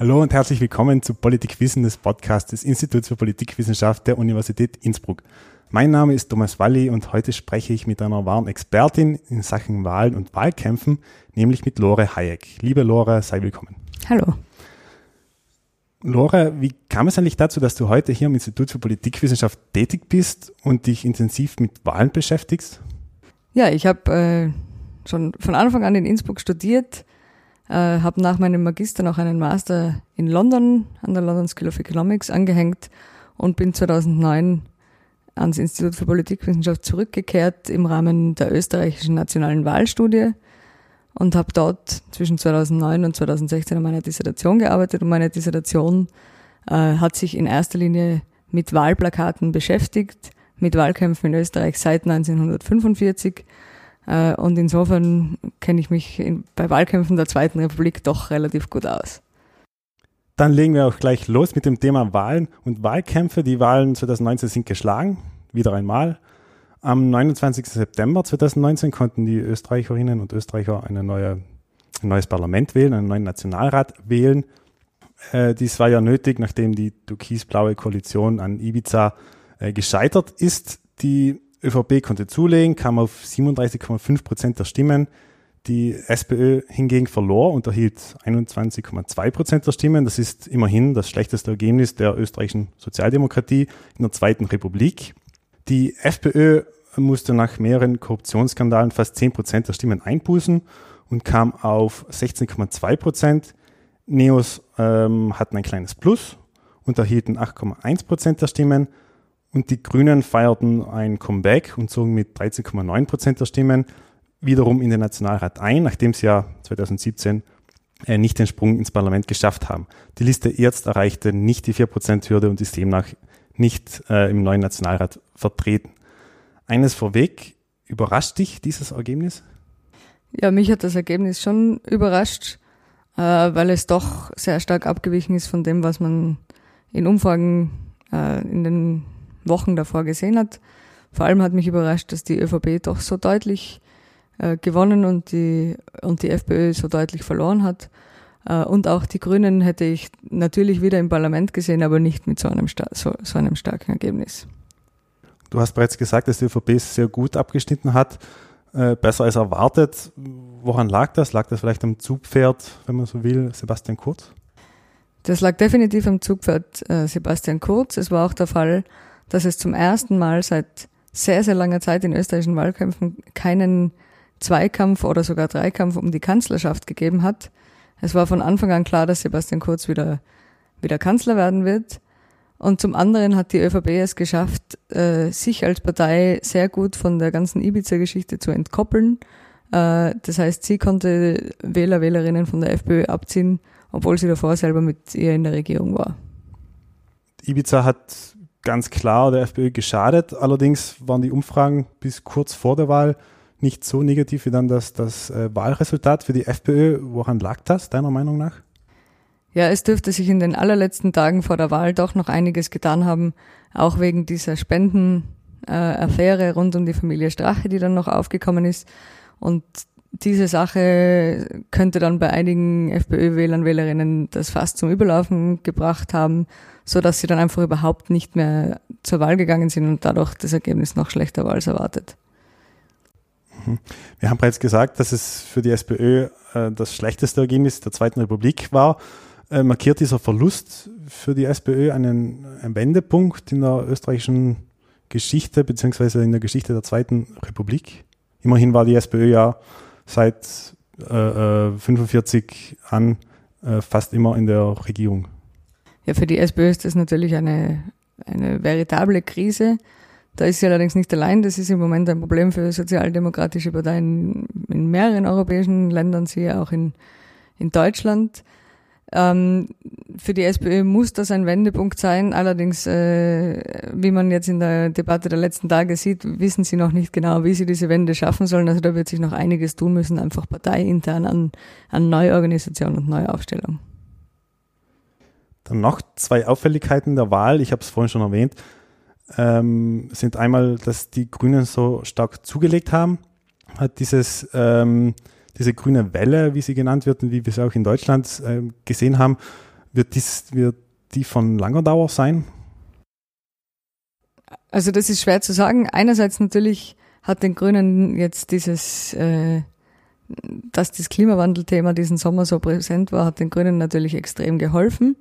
Hallo und herzlich willkommen zu Politikwissen des Podcasts des Instituts für Politikwissenschaft der Universität Innsbruck. Mein Name ist Thomas Walli und heute spreche ich mit einer wahren Expertin in Sachen Wahlen und Wahlkämpfen, nämlich mit Lore Hayek. Liebe Lore, sei willkommen. Hallo. Lore, wie kam es eigentlich dazu, dass du heute hier am Institut für Politikwissenschaft tätig bist und dich intensiv mit Wahlen beschäftigst? Ja, ich habe äh, schon von Anfang an in Innsbruck studiert, äh, habe nach meinem Magister noch einen Master in London an der London School of Economics angehängt und bin 2009 ans Institut für Politikwissenschaft zurückgekehrt im Rahmen der österreichischen nationalen Wahlstudie und habe dort zwischen 2009 und 2016 an meiner Dissertation gearbeitet. Und meine Dissertation äh, hat sich in erster Linie mit Wahlplakaten beschäftigt, mit Wahlkämpfen in Österreich seit 1945 äh, und insofern kenne ich mich in, bei Wahlkämpfen der Zweiten Republik doch relativ gut aus. Dann legen wir auch gleich los mit dem Thema Wahlen und Wahlkämpfe. Die Wahlen 2019 sind geschlagen, wieder einmal. Am 29. September 2019 konnten die Österreicherinnen und Österreicher neue, ein neues Parlament wählen, einen neuen Nationalrat wählen. Äh, dies war ja nötig, nachdem die türkis-blaue Koalition an Ibiza äh, gescheitert ist. Die ÖVP konnte zulegen, kam auf 37,5 Prozent der Stimmen. Die SPÖ hingegen verlor und erhielt 21,2 Prozent der Stimmen. Das ist immerhin das schlechteste Ergebnis der österreichischen Sozialdemokratie in der Zweiten Republik. Die FPÖ musste nach mehreren Korruptionsskandalen fast 10 Prozent der Stimmen einbußen und kam auf 16,2 Prozent. Neos ähm, hatten ein kleines Plus und erhielten 8,1 Prozent der Stimmen. Und die Grünen feierten ein Comeback und zogen mit 13,9 Prozent der Stimmen wiederum in den Nationalrat ein, nachdem sie ja 2017 äh, nicht den Sprung ins Parlament geschafft haben. Die Liste jetzt erreichte nicht die 4%-Hürde und ist demnach nicht äh, im neuen Nationalrat vertreten. Eines vorweg, überrascht dich dieses Ergebnis? Ja, mich hat das Ergebnis schon überrascht, äh, weil es doch sehr stark abgewichen ist von dem, was man in Umfragen äh, in den Wochen davor gesehen hat. Vor allem hat mich überrascht, dass die ÖVP doch so deutlich äh, gewonnen und die, und die FPÖ so deutlich verloren hat. Äh, und auch die Grünen hätte ich natürlich wieder im Parlament gesehen, aber nicht mit so einem, so, so einem starken Ergebnis. Du hast bereits gesagt, dass die ÖVP sehr gut abgeschnitten hat, äh, besser als erwartet. Woran lag das? Lag das vielleicht am Zugpferd, wenn man so will, Sebastian Kurz? Das lag definitiv am Zugpferd äh, Sebastian Kurz. Es war auch der Fall, dass es zum ersten Mal seit sehr, sehr langer Zeit in österreichischen Wahlkämpfen keinen Zweikampf oder sogar Dreikampf um die Kanzlerschaft gegeben hat. Es war von Anfang an klar, dass Sebastian Kurz wieder, wieder Kanzler werden wird. Und zum anderen hat die ÖVP es geschafft, äh, sich als Partei sehr gut von der ganzen Ibiza-Geschichte zu entkoppeln. Äh, das heißt, sie konnte Wähler, Wählerinnen von der FPÖ abziehen, obwohl sie davor selber mit ihr in der Regierung war. Ibiza hat ganz klar der FPÖ geschadet. Allerdings waren die Umfragen bis kurz vor der Wahl nicht so negativ wie dann das, das äh, Wahlresultat für die FPÖ. Woran lag das, deiner Meinung nach? Ja, es dürfte sich in den allerletzten Tagen vor der Wahl doch noch einiges getan haben, auch wegen dieser Spendenaffäre rund um die Familie Strache, die dann noch aufgekommen ist. Und diese Sache könnte dann bei einigen FPÖ-Wählern, Wählerinnen das fast zum Überlaufen gebracht haben, so dass sie dann einfach überhaupt nicht mehr zur Wahl gegangen sind und dadurch das Ergebnis noch schlechter war als erwartet. Mhm. Wir haben bereits gesagt, dass es für die SPÖ äh, das schlechteste Ergebnis der Zweiten Republik war. Äh, markiert dieser Verlust für die SPÖ einen, einen Wendepunkt in der österreichischen Geschichte beziehungsweise in der Geschichte der Zweiten Republik? Immerhin war die SPÖ ja seit äh, 45 äh, an äh, fast immer in der Regierung. Ja, für die SPÖ ist das natürlich eine, eine veritable Krise. Da ist sie allerdings nicht allein. Das ist im Moment ein Problem für sozialdemokratische Parteien in mehreren europäischen Ländern, siehe auch in, in Deutschland. Ähm, für die SPÖ muss das ein Wendepunkt sein. Allerdings, äh, wie man jetzt in der Debatte der letzten Tage sieht, wissen sie noch nicht genau, wie sie diese Wende schaffen sollen. Also da wird sich noch einiges tun müssen, einfach parteiintern an, an Neuorganisation und Neuaufstellung. Dann noch zwei Auffälligkeiten der Wahl. Ich habe es vorhin schon erwähnt ähm, sind einmal, dass die Grünen so stark zugelegt haben, hat dieses, ähm, diese grüne Welle, wie sie genannt wird und wie wir es auch in Deutschland äh, gesehen haben, Wird, dies, wird die von langer Dauer sein? Also das ist schwer zu sagen. Einerseits natürlich hat den Grünen jetzt dieses, äh, dass das Klimawandelthema diesen Sommer so präsent war, hat den Grünen natürlich extrem geholfen.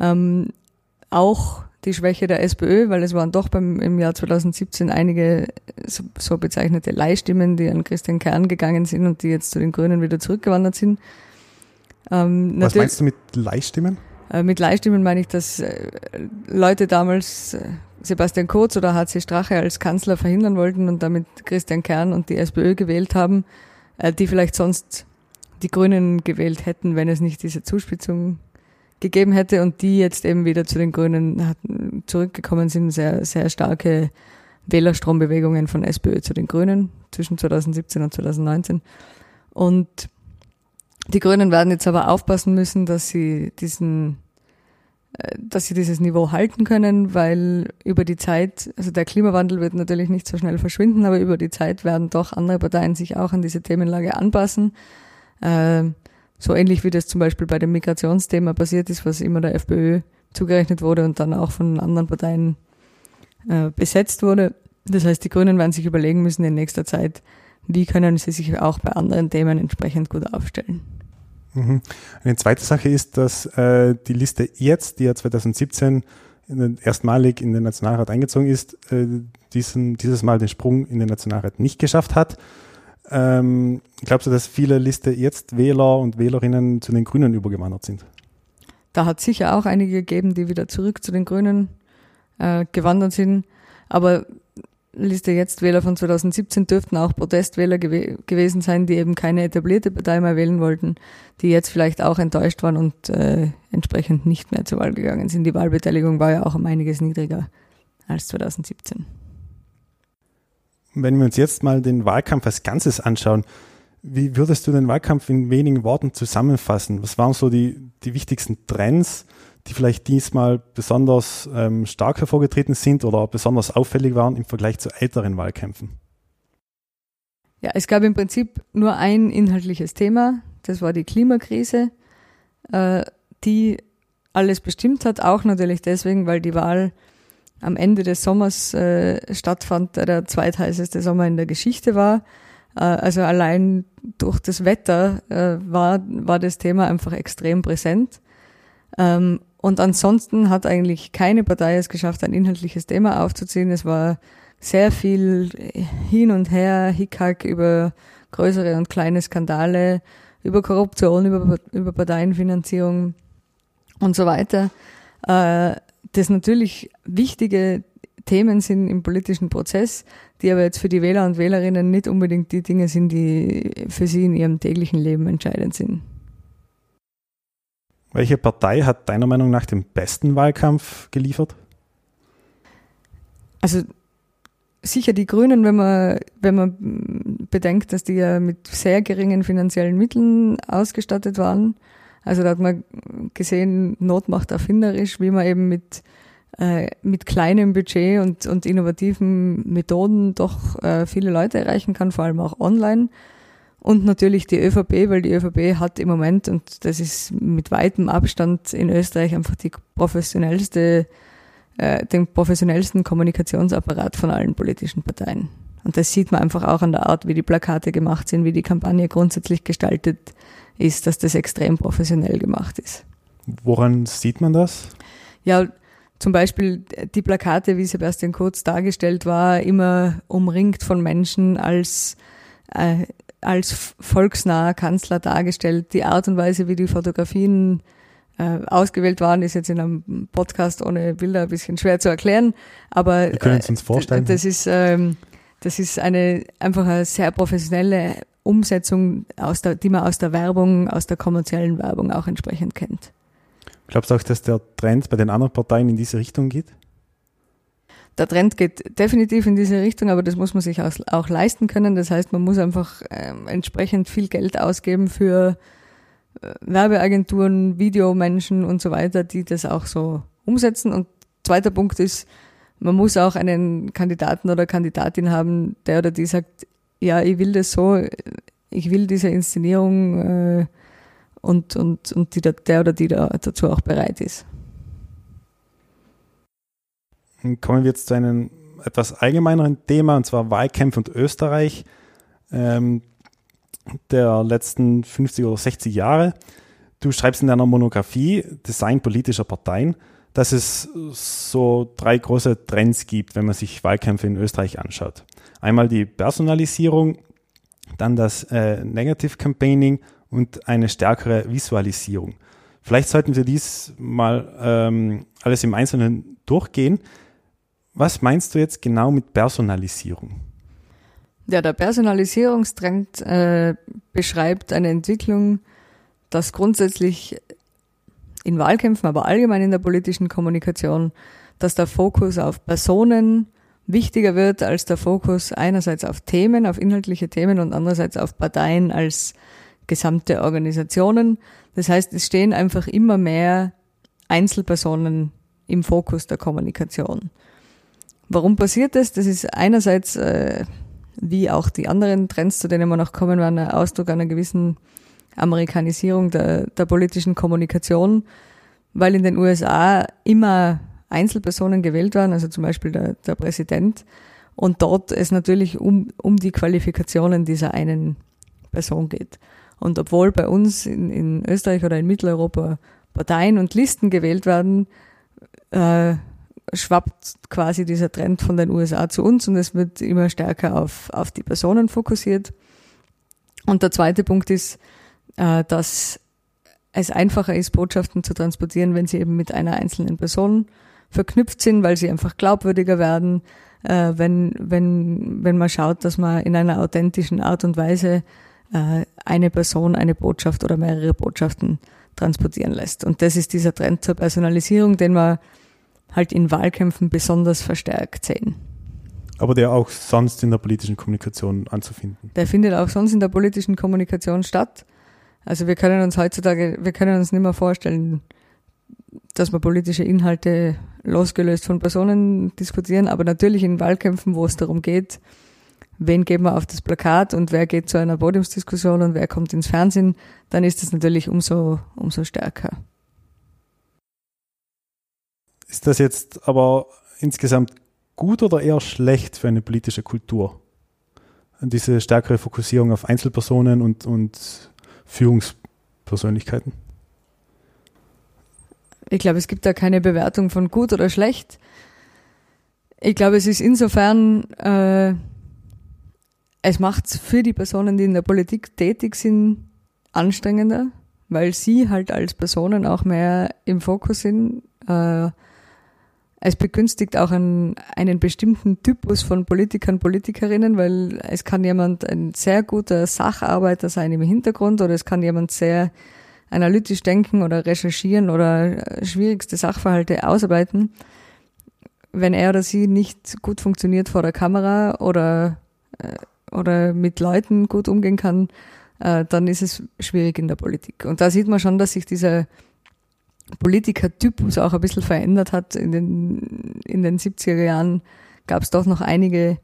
Ähm, auch die Schwäche der SPÖ, weil es waren doch beim, im Jahr 2017 einige so, so bezeichnete Leihstimmen, die an Christian Kern gegangen sind und die jetzt zu den Grünen wieder zurückgewandert sind. Ähm, Was meinst du mit Leihstimmen? Äh, mit Leihstimmen meine ich, dass äh, Leute damals äh, Sebastian Kurz oder HC Strache als Kanzler verhindern wollten und damit Christian Kern und die SPÖ gewählt haben, äh, die vielleicht sonst die Grünen gewählt hätten, wenn es nicht diese Zuspitzung gegeben hätte und die jetzt eben wieder zu den Grünen zurückgekommen sind, sehr, sehr starke Wählerstrombewegungen von SPÖ zu den Grünen zwischen 2017 und 2019. Und die Grünen werden jetzt aber aufpassen müssen, dass sie diesen, äh, dass sie dieses Niveau halten können, weil über die Zeit, also der Klimawandel wird natürlich nicht so schnell verschwinden, aber über die Zeit werden doch andere Parteien sich auch an diese Themenlage anpassen. So ähnlich wie das zum Beispiel bei dem Migrationsthema passiert ist, was immer der FPÖ zugerechnet wurde und dann auch von anderen Parteien äh, besetzt wurde. Das heißt, die Grünen werden sich überlegen müssen in nächster Zeit, wie können sie sich auch bei anderen Themen entsprechend gut aufstellen. Mhm. Eine zweite Sache ist, dass äh, die Liste jetzt, die ja 2017 in erstmalig in den Nationalrat eingezogen ist, äh, diesen, dieses Mal den Sprung in den Nationalrat nicht geschafft hat. Ähm, glaubst du, dass viele Liste jetzt Wähler und Wählerinnen zu den Grünen übergewandert sind? Da hat sicher auch einige gegeben, die wieder zurück zu den Grünen äh, gewandert sind. Aber Liste jetzt Wähler von 2017 dürften auch Protestwähler gew gewesen sein, die eben keine etablierte Partei mehr wählen wollten, die jetzt vielleicht auch enttäuscht waren und äh, entsprechend nicht mehr zur Wahl gegangen sind. Die Wahlbeteiligung war ja auch um einiges niedriger als 2017. Wenn wir uns jetzt mal den Wahlkampf als Ganzes anschauen, wie würdest du den Wahlkampf in wenigen Worten zusammenfassen? Was waren so die, die wichtigsten Trends, die vielleicht diesmal besonders ähm, stark hervorgetreten sind oder besonders auffällig waren im Vergleich zu älteren Wahlkämpfen? Ja, es gab im Prinzip nur ein inhaltliches Thema, das war die Klimakrise, äh, die alles bestimmt hat, auch natürlich deswegen, weil die Wahl am Ende des Sommers äh, stattfand, der der zweitheißeste Sommer in der Geschichte war. Äh, also allein durch das Wetter äh, war, war das Thema einfach extrem präsent. Ähm, und ansonsten hat eigentlich keine Partei es geschafft, ein inhaltliches Thema aufzuziehen. Es war sehr viel hin und her, Hickhack über größere und kleine Skandale, über Korruption, über, über Parteienfinanzierung und so weiter. Äh, das natürlich wichtige Themen sind im politischen Prozess, die aber jetzt für die Wähler und Wählerinnen nicht unbedingt die Dinge sind, die für sie in ihrem täglichen Leben entscheidend sind. Welche Partei hat deiner Meinung nach den besten Wahlkampf geliefert? Also sicher die Grünen, wenn man, wenn man bedenkt, dass die ja mit sehr geringen finanziellen Mitteln ausgestattet waren. Also da hat man gesehen, Not macht erfinderisch, wie man eben mit, äh, mit kleinem Budget und, und innovativen Methoden doch äh, viele Leute erreichen kann, vor allem auch online. Und natürlich die ÖVP, weil die ÖVP hat im Moment, und das ist mit weitem Abstand in Österreich einfach die professionellste, äh, den professionellsten Kommunikationsapparat von allen politischen Parteien. Und das sieht man einfach auch an der Art, wie die Plakate gemacht sind, wie die Kampagne grundsätzlich gestaltet ist, dass das extrem professionell gemacht ist. Woran sieht man das? Ja, zum Beispiel die Plakate, wie Sebastian Kurz dargestellt war, immer umringt von Menschen als äh, als volksnaher Kanzler dargestellt. Die Art und Weise, wie die Fotografien äh, ausgewählt waren, ist jetzt in einem Podcast ohne Bilder ein bisschen schwer zu erklären. Aber Wir können es uns vorstellen. das ist, ähm, das ist eine einfach eine sehr professionelle Umsetzung, aus der, die man aus der Werbung, aus der kommerziellen Werbung auch entsprechend kennt. Glaubst du auch, dass der Trend bei den anderen Parteien in diese Richtung geht? der Trend geht definitiv in diese Richtung, aber das muss man sich auch, leisten können. Das heißt, man muss einfach ähm, entsprechend viel Geld ausgeben für äh, Werbeagenturen, Videomenschen und so weiter, die das auch so umsetzen. Und zweiter Punkt ist, man muss auch einen Kandidaten oder Kandidatin haben, der oder die sagt, ja, ich will das so, ich will diese Inszenierung äh, und, und, und die, der oder die da dazu auch bereit ist. Kommen wir jetzt zu einem etwas allgemeineren Thema, und zwar Wahlkämpfe und Österreich ähm, der letzten 50 oder 60 Jahre. Du schreibst in deiner Monographie Design politischer Parteien, dass es so drei große Trends gibt, wenn man sich Wahlkämpfe in Österreich anschaut. Einmal die Personalisierung, dann das äh, Negative Campaigning und eine stärkere Visualisierung. Vielleicht sollten wir dies mal ähm, alles im Einzelnen durchgehen. Was meinst du jetzt genau mit Personalisierung? Ja, der Personalisierungstrend äh, beschreibt eine Entwicklung, dass grundsätzlich in Wahlkämpfen, aber allgemein in der politischen Kommunikation, dass der Fokus auf Personen wichtiger wird als der Fokus einerseits auf Themen, auf inhaltliche Themen und andererseits auf Parteien als gesamte Organisationen. Das heißt, es stehen einfach immer mehr Einzelpersonen im Fokus der Kommunikation. Warum passiert das? Das ist einerseits äh, wie auch die anderen Trends, zu denen wir noch kommen werden, ein Ausdruck einer gewissen Amerikanisierung der, der politischen Kommunikation, weil in den USA immer Einzelpersonen gewählt waren, also zum Beispiel der, der Präsident, und dort es natürlich um, um die Qualifikationen dieser einen Person geht. Und obwohl bei uns in, in Österreich oder in Mitteleuropa Parteien und Listen gewählt werden, äh, schwappt quasi dieser Trend von den USA zu uns und es wird immer stärker auf, auf die Personen fokussiert. Und der zweite Punkt ist, äh, dass es einfacher ist, Botschaften zu transportieren, wenn sie eben mit einer einzelnen Person verknüpft sind, weil sie einfach glaubwürdiger werden, äh, wenn, wenn, wenn man schaut, dass man in einer authentischen Art und Weise äh, eine Person, eine Botschaft oder mehrere Botschaften transportieren lässt. Und das ist dieser Trend zur Personalisierung, den wir halt in Wahlkämpfen besonders verstärkt sehen. Aber der auch sonst in der politischen Kommunikation anzufinden. Der findet auch sonst in der politischen Kommunikation statt. Also wir können uns heutzutage, wir können uns nicht mehr vorstellen, dass wir politische Inhalte losgelöst von Personen diskutieren, aber natürlich in Wahlkämpfen, wo es darum geht, wen geben wir auf das Plakat und wer geht zu einer Podiumsdiskussion und wer kommt ins Fernsehen, dann ist das natürlich umso, umso stärker. Ist das jetzt aber insgesamt gut oder eher schlecht für eine politische Kultur? Diese stärkere Fokussierung auf Einzelpersonen und, und Führungspersönlichkeiten? Ich glaube, es gibt da keine Bewertung von gut oder schlecht. Ich glaube, es ist insofern, äh, es macht es für die Personen, die in der Politik tätig sind, anstrengender, weil sie halt als Personen auch mehr im Fokus sind. Äh, es begünstigt auch einen, einen bestimmten Typus von Politikern, Politikerinnen, weil es kann jemand ein sehr guter Sacharbeiter sein im Hintergrund oder es kann jemand sehr analytisch denken oder recherchieren oder schwierigste Sachverhalte ausarbeiten. Wenn er oder sie nicht gut funktioniert vor der Kamera oder, äh, oder mit Leuten gut umgehen kann, äh, dann ist es schwierig in der Politik. Und da sieht man schon, dass sich dieser Politikertypus auch ein bisschen verändert hat. In den, in den 70er Jahren gab es doch noch einige,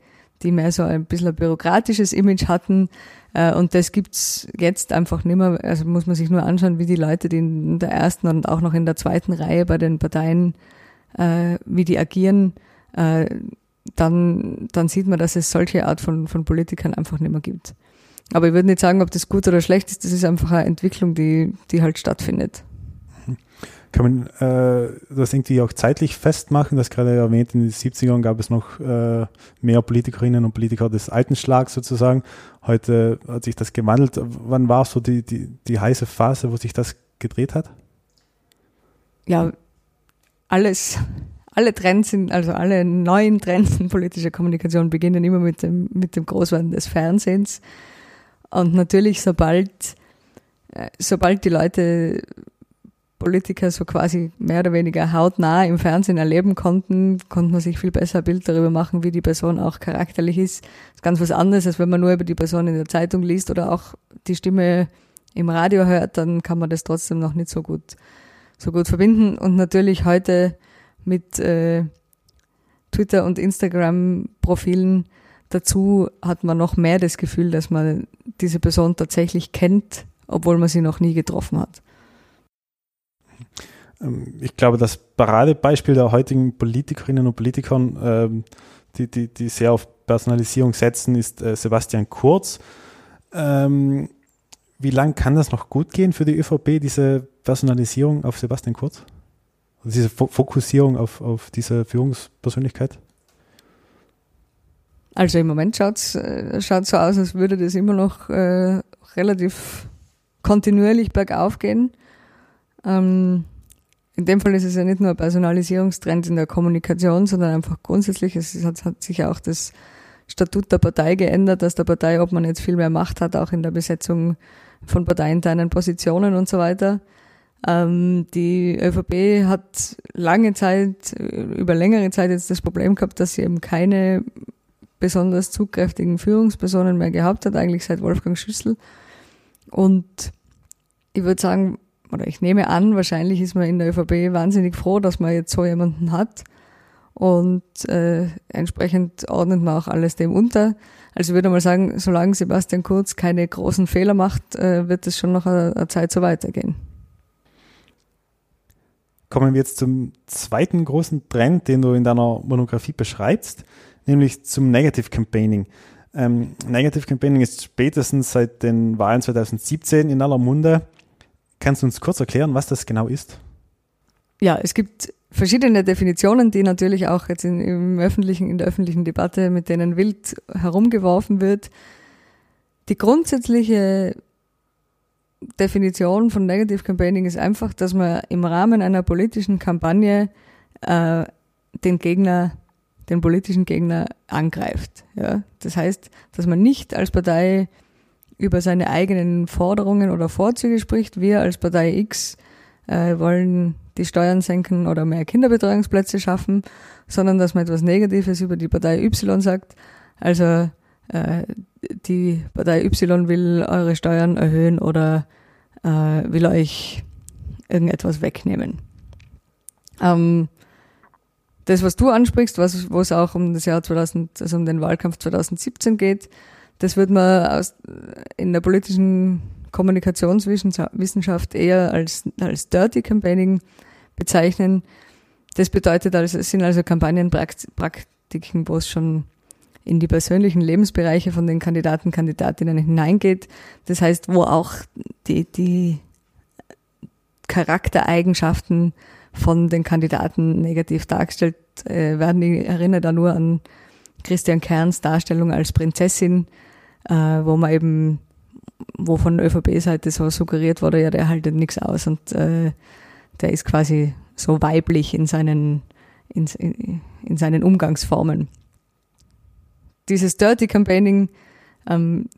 die mehr so ein bisschen ein bürokratisches Image hatten. Äh, und das gibt's jetzt einfach nicht mehr. Also muss man sich nur anschauen, wie die Leute, die in der ersten und auch noch in der zweiten Reihe bei den Parteien, äh, wie die agieren, äh, dann, dann sieht man, dass es solche Art von, von Politikern einfach nicht mehr gibt. Aber ich würde nicht sagen, ob das gut oder schlecht ist. Das ist einfach eine Entwicklung, die, die halt stattfindet. Kann man äh, das irgendwie auch zeitlich festmachen? Das gerade erwähnt, in den 70ern gab es noch äh, mehr Politikerinnen und Politiker des alten Schlags sozusagen. Heute hat sich das gewandelt. Wann war so die, die, die heiße Phase, wo sich das gedreht hat? Ja, alles, alle Trends sind, also alle neuen Trends in politischer Kommunikation beginnen immer mit dem, mit dem Großwerden des Fernsehens. Und natürlich, sobald, äh, sobald die Leute Politiker so quasi mehr oder weniger hautnah im Fernsehen erleben konnten, konnte man sich viel besser ein Bild darüber machen, wie die Person auch charakterlich ist. Das ist ganz was anderes, als wenn man nur über die Person in der Zeitung liest oder auch die Stimme im Radio hört, dann kann man das trotzdem noch nicht so gut, so gut verbinden. Und natürlich heute mit äh, Twitter und Instagram-Profilen dazu hat man noch mehr das Gefühl, dass man diese Person tatsächlich kennt obwohl man sie noch nie getroffen hat. Ähm, ich glaube, das Paradebeispiel der heutigen Politikerinnen und Politikern, ähm, die, die, die sehr auf Personalisierung setzen, ist äh, Sebastian Kurz. Ähm, wie lange kann das noch gut gehen für die ÖVP, diese Personalisierung auf Sebastian Kurz? Also diese Fokussierung auf, auf diese Führungspersönlichkeit? Also im Moment schaut es äh, so aus, als würde das immer noch äh, relativ kontinuierlich bergauf gehen. Ähm, in dem Fall ist es ja nicht nur ein Personalisierungstrend in der Kommunikation, sondern einfach grundsätzlich, es hat, hat sich ja auch das Statut der Partei geändert, dass der Partei, ob man jetzt viel mehr Macht hat, auch in der Besetzung von parteiinternen Positionen und so weiter. Ähm, die ÖVP hat lange Zeit, über längere Zeit jetzt das Problem gehabt, dass sie eben keine besonders zugkräftigen Führungspersonen mehr gehabt hat, eigentlich seit Wolfgang Schüssel. Und ich würde sagen, oder ich nehme an, wahrscheinlich ist man in der ÖVP wahnsinnig froh, dass man jetzt so jemanden hat. Und äh, entsprechend ordnet man auch alles dem unter. Also ich würde mal sagen, solange Sebastian Kurz keine großen Fehler macht, äh, wird es schon noch eine, eine Zeit so weitergehen. Kommen wir jetzt zum zweiten großen Trend, den du in deiner Monographie beschreibst, nämlich zum Negative Campaigning. Ähm, Negative Campaigning ist spätestens seit den Wahlen 2017 in aller Munde. Kannst du uns kurz erklären, was das genau ist? Ja, es gibt verschiedene Definitionen, die natürlich auch jetzt in, im öffentlichen, in der öffentlichen Debatte mit denen wild herumgeworfen wird. Die grundsätzliche Definition von Negative Campaigning ist einfach, dass man im Rahmen einer politischen Kampagne äh, den Gegner, den politischen Gegner angreift. Ja? Das heißt, dass man nicht als Partei über seine eigenen Forderungen oder Vorzüge spricht. Wir als Partei X äh, wollen die Steuern senken oder mehr Kinderbetreuungsplätze schaffen, sondern dass man etwas Negatives über die Partei Y sagt. Also äh, die Partei Y will eure Steuern erhöhen oder äh, will euch irgendetwas wegnehmen. Ähm, das, was du ansprichst, was, wo es auch um das Jahr 2000, also um den Wahlkampf 2017 geht, das wird man aus, in der politischen Kommunikationswissenschaft eher als, als Dirty Campaigning bezeichnen. Das bedeutet also, es sind also Kampagnenpraktiken, wo es schon in die persönlichen Lebensbereiche von den Kandidaten, Kandidatinnen hineingeht. Das heißt, wo auch die, die Charaktereigenschaften von den Kandidaten negativ dargestellt äh, werden. Ich erinnere da nur an Christian Kerns Darstellung als Prinzessin, äh, wo man eben, wo von ÖVP-Seite so suggeriert wurde, ja, der haltet nichts aus und äh, der ist quasi so weiblich in seinen, in, in seinen Umgangsformen. Dieses Dirty Campaigning, ähm,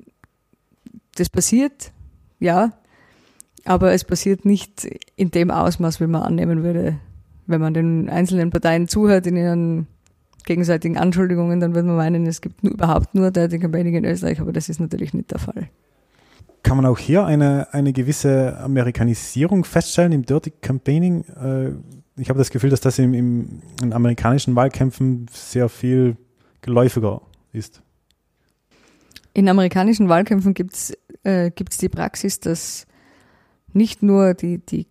das passiert, ja, aber es passiert nicht in dem Ausmaß, wie man annehmen würde, wenn man den einzelnen Parteien zuhört in ihren gegenseitigen Anschuldigungen, dann würde man meinen, es gibt überhaupt nur Dirty Campaigning in Österreich, aber das ist natürlich nicht der Fall. Kann man auch hier eine, eine gewisse Amerikanisierung feststellen im Dirty Campaigning? Äh, ich habe das Gefühl, dass das im, im, in amerikanischen Wahlkämpfen sehr viel geläufiger ist. In amerikanischen Wahlkämpfen gibt es äh, die Praxis, dass nicht nur die, die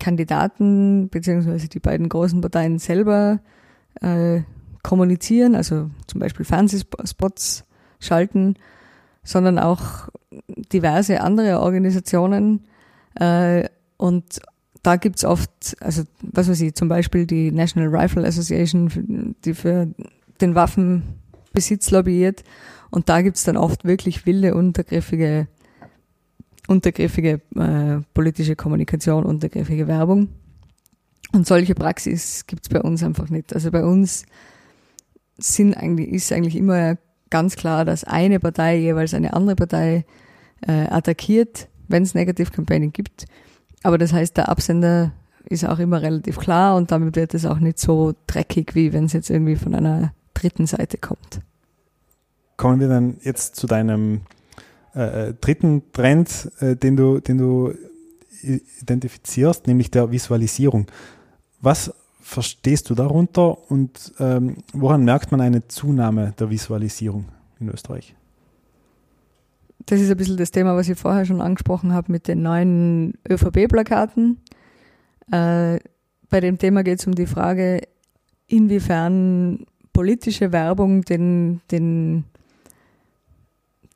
Kandidaten bzw. die beiden großen Parteien selber äh, kommunizieren, also zum Beispiel Fernsehspots schalten, sondern auch diverse andere Organisationen. Äh, und da gibt's oft, also was weiß ich, zum Beispiel die National Rifle Association, die für den Waffenbesitz lobbyiert. Und da gibt's dann oft wirklich wilde, untergriffige, untergriffige äh, politische Kommunikation, untergriffige Werbung. Und solche Praxis gibt's bei uns einfach nicht. Also bei uns sind eigentlich, ist eigentlich immer ganz klar, dass eine Partei jeweils eine andere Partei äh, attackiert, wenn es Negative Campaigning gibt. Aber das heißt, der Absender ist auch immer relativ klar und damit wird es auch nicht so dreckig, wie wenn es jetzt irgendwie von einer dritten Seite kommt. Kommen wir dann jetzt zu deinem äh, äh dritten Trend, äh, den, du, den du identifizierst, nämlich der Visualisierung. Was verstehst du darunter und ähm, woran merkt man eine Zunahme der Visualisierung in Österreich? das ist ein bisschen das Thema, was ich vorher schon angesprochen habe mit den neuen ÖVP-Plakaten. Äh, bei dem Thema geht es um die Frage, inwiefern politische Werbung den, den,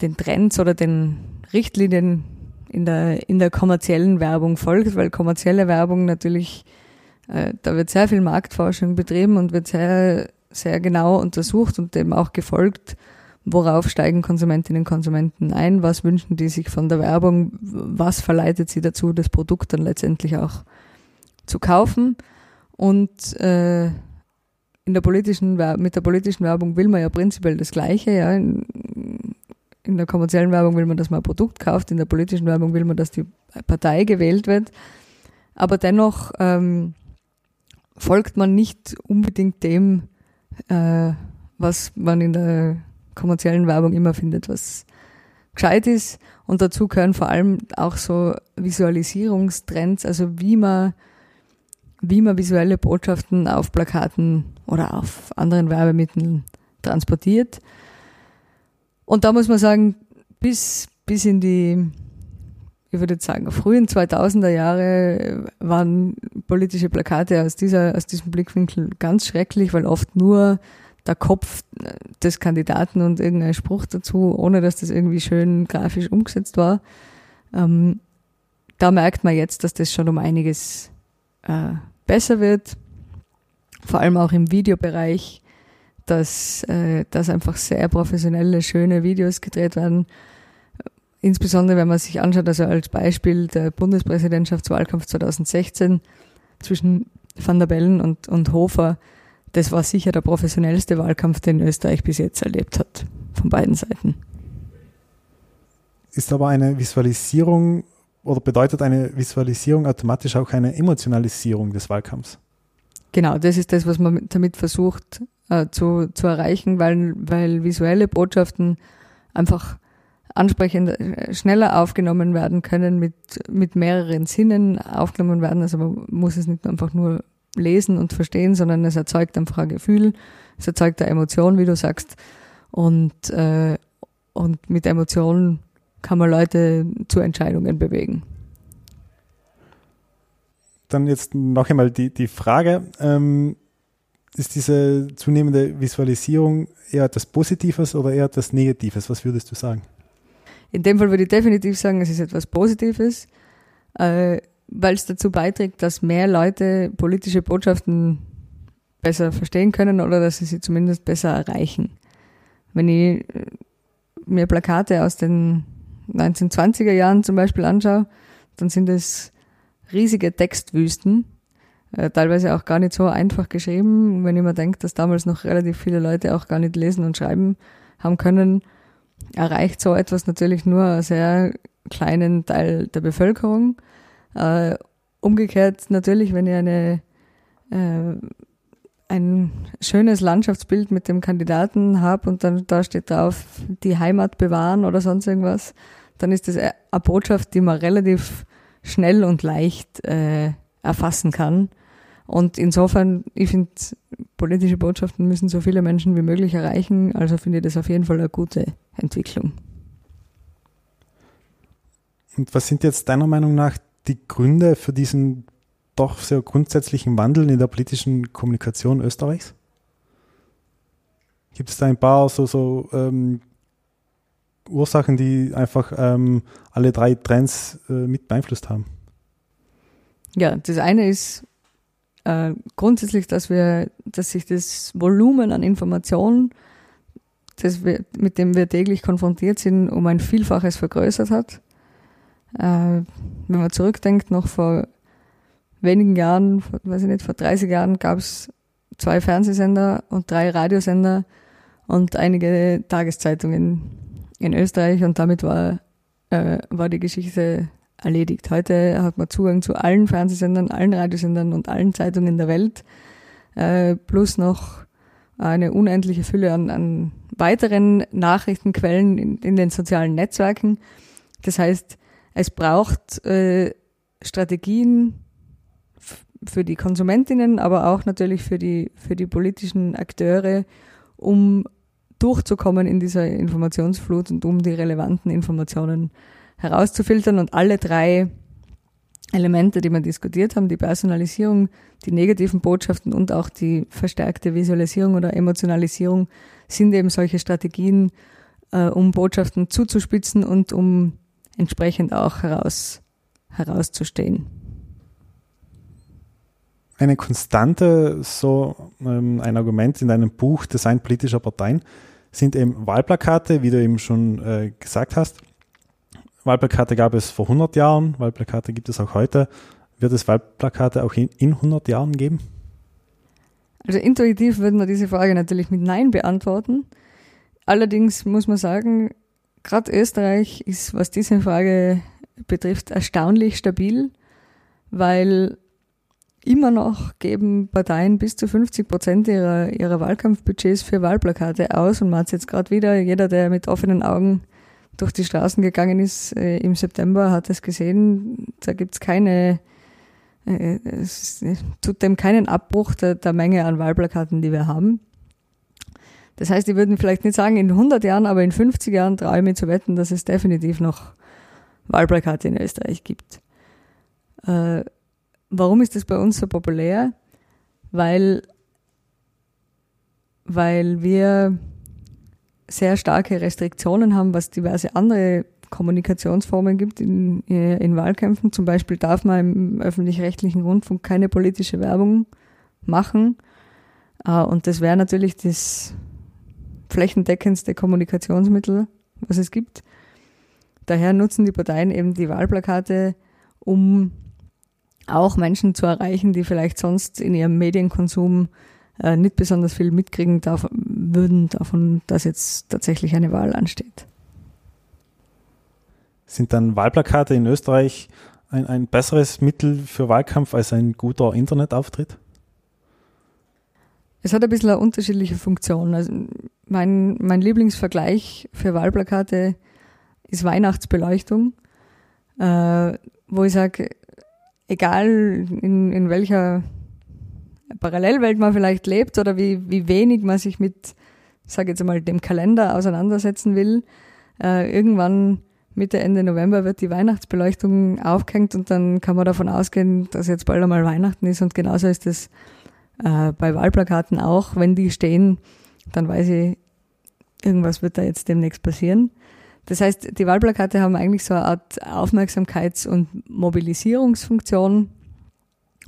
den Trends oder den Richtlinien in der, in der kommerziellen Werbung folgt, weil kommerzielle Werbung natürlich, da wird sehr viel Marktforschung betrieben und wird sehr, sehr genau untersucht und eben auch gefolgt, worauf steigen Konsumentinnen und Konsumenten ein, was wünschen die sich von der Werbung, was verleitet sie dazu, das Produkt dann letztendlich auch zu kaufen. Und äh, in der politischen mit der politischen Werbung will man ja prinzipiell das Gleiche. Ja. In, in der kommerziellen Werbung will man, dass man ein Produkt kauft, in der politischen Werbung will man, dass die Partei gewählt wird. Aber dennoch ähm, folgt man nicht unbedingt dem, äh, was man in der kommerziellen Werbung immer findet, was gescheit ist. Und dazu gehören vor allem auch so Visualisierungstrends, also wie man wie man visuelle Botschaften auf Plakaten oder auf anderen Werbemitteln transportiert. Und da muss man sagen, bis, bis in die, ich würde jetzt sagen, frühen 2000er Jahre waren politische Plakate aus, dieser, aus diesem Blickwinkel ganz schrecklich, weil oft nur der Kopf des Kandidaten und irgendein Spruch dazu, ohne dass das irgendwie schön grafisch umgesetzt war. Ähm, da merkt man jetzt, dass das schon um einiges äh, besser wird, vor allem auch im Videobereich, dass, äh, dass einfach sehr professionelle, schöne Videos gedreht werden. Insbesondere wenn man sich anschaut, also als Beispiel der Bundespräsidentschaftswahlkampf 2016 zwischen Van der Bellen und, und Hofer, das war sicher der professionellste Wahlkampf, den Österreich bis jetzt erlebt hat, von beiden Seiten. Ist aber eine Visualisierung oder bedeutet eine Visualisierung automatisch auch eine Emotionalisierung des Wahlkampfs? Genau, das ist das, was man damit versucht äh, zu, zu erreichen, weil, weil visuelle Botschaften einfach ansprechend äh, schneller aufgenommen werden können, mit, mit mehreren Sinnen aufgenommen werden. Also man muss es nicht einfach nur lesen und verstehen, sondern es erzeugt einfach ein Gefühl, es erzeugt eine Emotion, wie du sagst. Und, äh, und mit Emotionen kann man Leute zu Entscheidungen bewegen. Dann jetzt noch einmal die, die Frage, ähm, ist diese zunehmende Visualisierung eher etwas Positives oder eher etwas Negatives? Was würdest du sagen? In dem Fall würde ich definitiv sagen, es ist etwas Positives, äh, weil es dazu beiträgt, dass mehr Leute politische Botschaften besser verstehen können oder dass sie sie zumindest besser erreichen. Wenn ich äh, mir Plakate aus den 1920er Jahren zum Beispiel anschaue, dann sind es riesige Textwüsten, äh, teilweise auch gar nicht so einfach geschrieben. Wenn ich mir denke, dass damals noch relativ viele Leute auch gar nicht lesen und schreiben haben können, erreicht so etwas natürlich nur einen sehr kleinen Teil der Bevölkerung. Äh, umgekehrt natürlich, wenn ich eine, äh, ein schönes Landschaftsbild mit dem Kandidaten habe und dann da steht drauf, die Heimat bewahren oder sonst irgendwas, dann ist das eine Botschaft, die man relativ schnell und leicht äh, erfassen kann. Und insofern, ich finde, politische Botschaften müssen so viele Menschen wie möglich erreichen. Also finde ich das auf jeden Fall eine gute Entwicklung. Und was sind jetzt deiner Meinung nach die Gründe für diesen doch sehr grundsätzlichen Wandel in der politischen Kommunikation Österreichs? Gibt es da ein paar so, so ähm, Ursachen, die einfach ähm, alle drei Trends äh, mit beeinflusst haben? Ja, das eine ist äh, grundsätzlich, dass wir, dass sich das Volumen an Informationen, das wir, mit dem wir täglich konfrontiert sind, um ein Vielfaches vergrößert hat. Äh, wenn man zurückdenkt, noch vor wenigen Jahren, vor, weiß ich nicht, vor 30 Jahren gab es zwei Fernsehsender und drei Radiosender und einige Tageszeitungen in Österreich und damit war, äh, war die Geschichte erledigt. Heute hat man Zugang zu allen Fernsehsendern, allen Radiosendern und allen Zeitungen der Welt, äh, plus noch eine unendliche Fülle an, an weiteren Nachrichtenquellen in, in, den sozialen Netzwerken. Das heißt, es braucht äh, Strategien für die Konsumentinnen, aber auch natürlich für die, für die politischen Akteure, um durchzukommen in dieser Informationsflut und um die relevanten Informationen herauszufiltern. Und alle drei Elemente, die wir diskutiert haben, die Personalisierung, die negativen Botschaften und auch die verstärkte Visualisierung oder Emotionalisierung, sind eben solche Strategien, äh, um Botschaften zuzuspitzen und um entsprechend auch heraus, herauszustehen. Eine Konstante, so ähm, ein Argument in deinem Buch Design politischer Parteien, sind eben Wahlplakate, wie du eben schon äh, gesagt hast. Wahlplakate gab es vor 100 Jahren, Wahlplakate gibt es auch heute. Wird es Wahlplakate auch in, in 100 Jahren geben? Also intuitiv würden wir diese Frage natürlich mit Nein beantworten. Allerdings muss man sagen, gerade Österreich ist, was diese Frage betrifft, erstaunlich stabil, weil immer noch geben Parteien bis zu 50 Prozent ihrer, ihrer Wahlkampfbudgets für Wahlplakate aus und man hat es jetzt gerade wieder, jeder, der mit offenen Augen durch die Straßen gegangen ist äh, im September, hat es gesehen, da gibt es keine, es tut dem keinen Abbruch der, der Menge an Wahlplakaten, die wir haben. Das heißt, die würden vielleicht nicht sagen in 100 Jahren, aber in 50 Jahren traue ich mir zu wetten, dass es definitiv noch Wahlplakate in Österreich gibt. Äh, warum ist das bei uns so populär? Weil, weil wir sehr starke Restriktionen haben, was diverse andere Kommunikationsformen gibt in, in Wahlkämpfen. Zum Beispiel darf man im öffentlich-rechtlichen Rundfunk keine politische Werbung machen. Äh, und das wäre natürlich das flächendeckendste Kommunikationsmittel, was es gibt. Daher nutzen die Parteien eben die Wahlplakate, um auch Menschen zu erreichen, die vielleicht sonst in ihrem Medienkonsum äh, nicht besonders viel mitkriegen würden davon, dass jetzt tatsächlich eine Wahl ansteht. Sind dann Wahlplakate in Österreich ein, ein besseres Mittel für Wahlkampf als ein guter Internetauftritt? Es hat ein bisschen eine unterschiedliche Funktion. Also mein, mein Lieblingsvergleich für Wahlplakate ist Weihnachtsbeleuchtung, äh, wo ich sage, egal in, in welcher Parallelwelt man vielleicht lebt oder wie, wie wenig man sich mit, sage jetzt mal, dem Kalender auseinandersetzen will, äh, irgendwann Mitte, Ende November wird die Weihnachtsbeleuchtung aufgehängt und dann kann man davon ausgehen, dass jetzt bald einmal Weihnachten ist und genauso ist es äh, bei Wahlplakaten auch. Wenn die stehen, dann weiß ich, irgendwas wird da jetzt demnächst passieren. Das heißt, die Wahlplakate haben eigentlich so eine Art Aufmerksamkeits- und Mobilisierungsfunktion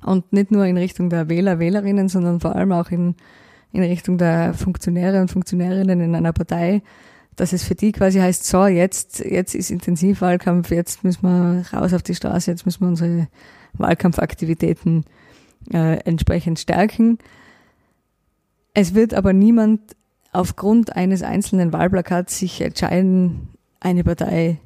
und nicht nur in Richtung der Wähler, Wählerinnen, sondern vor allem auch in, in Richtung der Funktionäre und Funktionärinnen in einer Partei, dass es für die quasi heißt, so, jetzt, jetzt ist Intensivwahlkampf, jetzt müssen wir raus auf die Straße, jetzt müssen wir unsere Wahlkampfaktivitäten äh, entsprechend stärken. Es wird aber niemand aufgrund eines einzelnen Wahlplakats sich entscheiden, eine Partei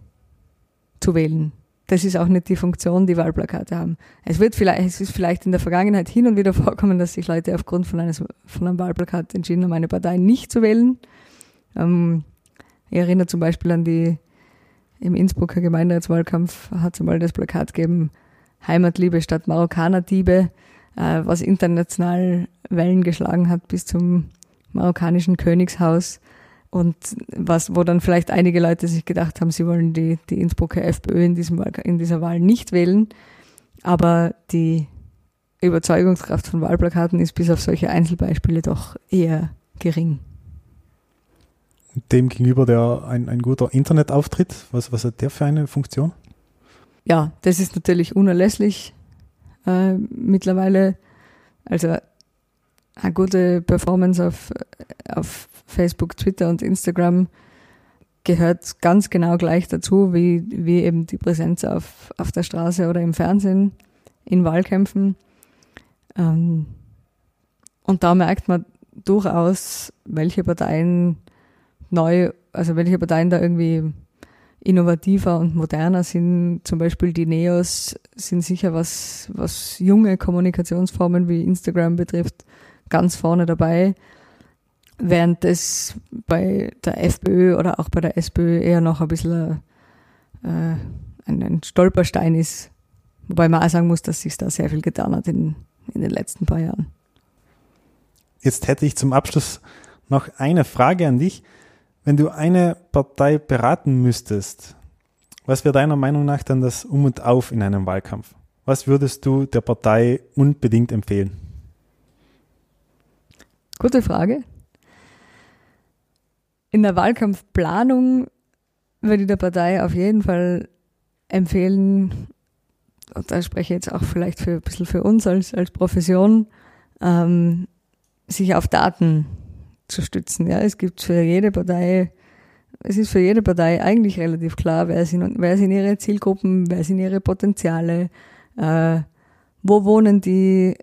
zu wählen. Das ist auch nicht die Funktion, die Wahlplakate haben. Es wird vielleicht, es ist vielleicht in der Vergangenheit hin und wieder vorkommen, dass sich Leute aufgrund von, eines, von einem Wahlplakat entschieden haben, eine Partei nicht zu wählen. Ähm, ich erinnere zum Beispiel an die, im Innsbrucker Gemeinderatswahlkampf hat es mal das Plakat gegeben, Heimatliebe statt Marokkaner-Diebe, äh, was international Wellen geschlagen hat bis zum marokkanischen Königshaus. Und was, wo dann vielleicht einige Leute sich gedacht haben, sie wollen die, die Innsbrucker FPÖ in, diesem in dieser Wahl nicht wählen. Aber die Überzeugungskraft von Wahlplakaten ist bis auf solche Einzelbeispiele doch eher gering. Dem gegenüber der ein, ein guter Internetauftritt, was, was hat der für eine Funktion? Ja, das ist natürlich unerlässlich äh, mittlerweile. Also eine gute Performance auf, auf Facebook, Twitter und Instagram gehört ganz genau gleich dazu, wie, wie eben die Präsenz auf, auf der Straße oder im Fernsehen in Wahlkämpfen. Ähm, und da merkt man durchaus, welche Parteien neu, also welche Parteien da irgendwie innovativer und moderner sind. Zum Beispiel die Neos sind sicher, was, was junge Kommunikationsformen wie Instagram betrifft, ganz vorne dabei während das bei der FPÖ oder auch bei der SPÖ eher noch ein bisschen äh, ein, ein, Stolperstein ist. Wobei man auch sagen muss, dass sich da sehr viel getan hat in, in den letzten paar Jahren. Jetzt hätte ich zum Abschluss Noch eine Frage an dich. Wenn du eine Partei beraten müsstest, was wäre deiner Meinung nach dann das Um und Auf in einem Wahlkampf? Was würdest du der Partei unbedingt empfehlen? Gute Frage. In der Wahlkampfplanung würde ich der Partei auf jeden Fall empfehlen, und da spreche ich jetzt auch vielleicht für ein bisschen für uns als, als Profession, ähm, sich auf Daten zu stützen. Ja, es gibt für jede Partei, es ist für jede Partei eigentlich relativ klar, wer sind, wer sind ihre Zielgruppen, wer sind ihre Potenziale, äh, wo wohnen die,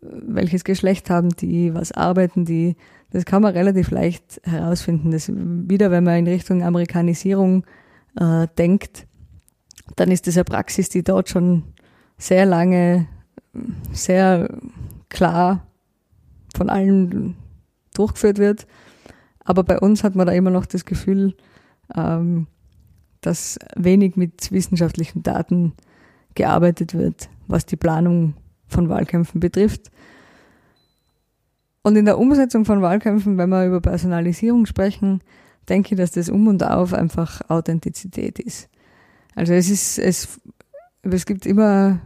welches Geschlecht haben die, was arbeiten die. Das kann man relativ leicht herausfinden. Das wieder, wenn man in Richtung Amerikanisierung äh, denkt, dann ist das eine Praxis, die dort schon sehr lange, sehr klar von allen durchgeführt wird. Aber bei uns hat man da immer noch das Gefühl, ähm, dass wenig mit wissenschaftlichen Daten gearbeitet wird, was die Planung von Wahlkämpfen betrifft. Und in der Umsetzung von Wahlkämpfen, wenn wir über Personalisierung sprechen, denke ich, dass das Um und Auf einfach Authentizität ist. Also es ist, es, es gibt immer,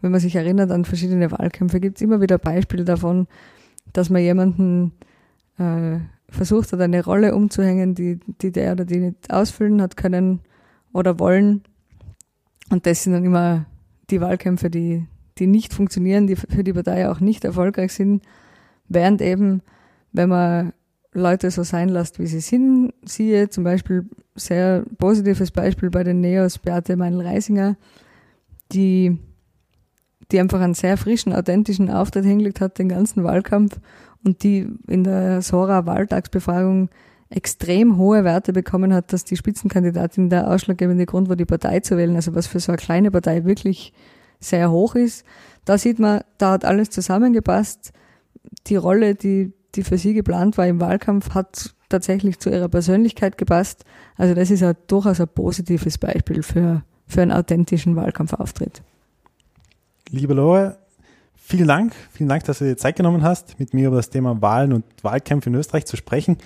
wenn man sich erinnert an verschiedene Wahlkämpfe, gibt es immer wieder Beispiele davon, dass man jemanden äh, versucht hat, eine Rolle umzuhängen, die, die der oder die nicht ausfüllen hat können oder wollen. Und das sind dann immer die Wahlkämpfe, die, die nicht funktionieren, die für die Partei auch nicht erfolgreich sind, während eben, wenn man Leute so sein lässt, wie sie sind, siehe zum Beispiel sehr positives Beispiel bei den Neos Beate Meinl-Reisinger, die, die einfach einen sehr frischen, authentischen Auftritt hingelegt hat, den ganzen Wahlkampf und die in der Sora Wahltagsbefragung extrem hohe Werte bekommen hat, dass die Spitzenkandidatin der ausschlaggebende Grund war, die Partei zu wählen, also was für so eine kleine Partei wirklich sehr hoch ist. Da sieht man, da hat alles zusammengepasst. Die Rolle, die, die für sie geplant war im Wahlkampf, hat tatsächlich zu ihrer Persönlichkeit gepasst. Also das ist ein, durchaus ein positives Beispiel für, für einen authentischen Wahlkampfauftritt. Liebe Lore, vielen Dank. Vielen Dank, dass du dir Zeit genommen hast, mit mir über das Thema Wahlen und Wahlkämpfe in Österreich zu sprechen.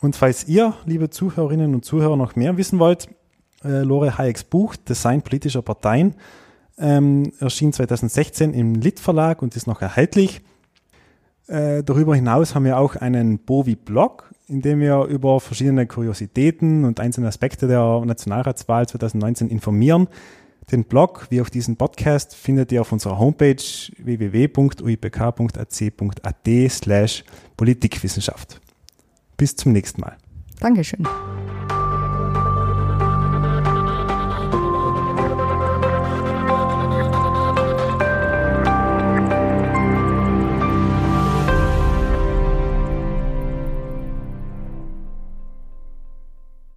Und falls ihr, liebe Zuhörerinnen und Zuhörer, noch mehr wissen wollt, äh, Lore Hayeks Buch Design politischer Parteien ähm, erschien 2016 im Lit Verlag und ist noch erhältlich. Äh, darüber hinaus haben wir auch einen Bovi-Blog, in dem wir über verschiedene Kuriositäten und einzelne Aspekte der Nationalratswahl 2019 informieren. Den Blog wie auch diesen Podcast findet ihr auf unserer Homepage www.uipk.ac.at slash Politikwissenschaft. Bis zum nächsten Mal. Dankeschön.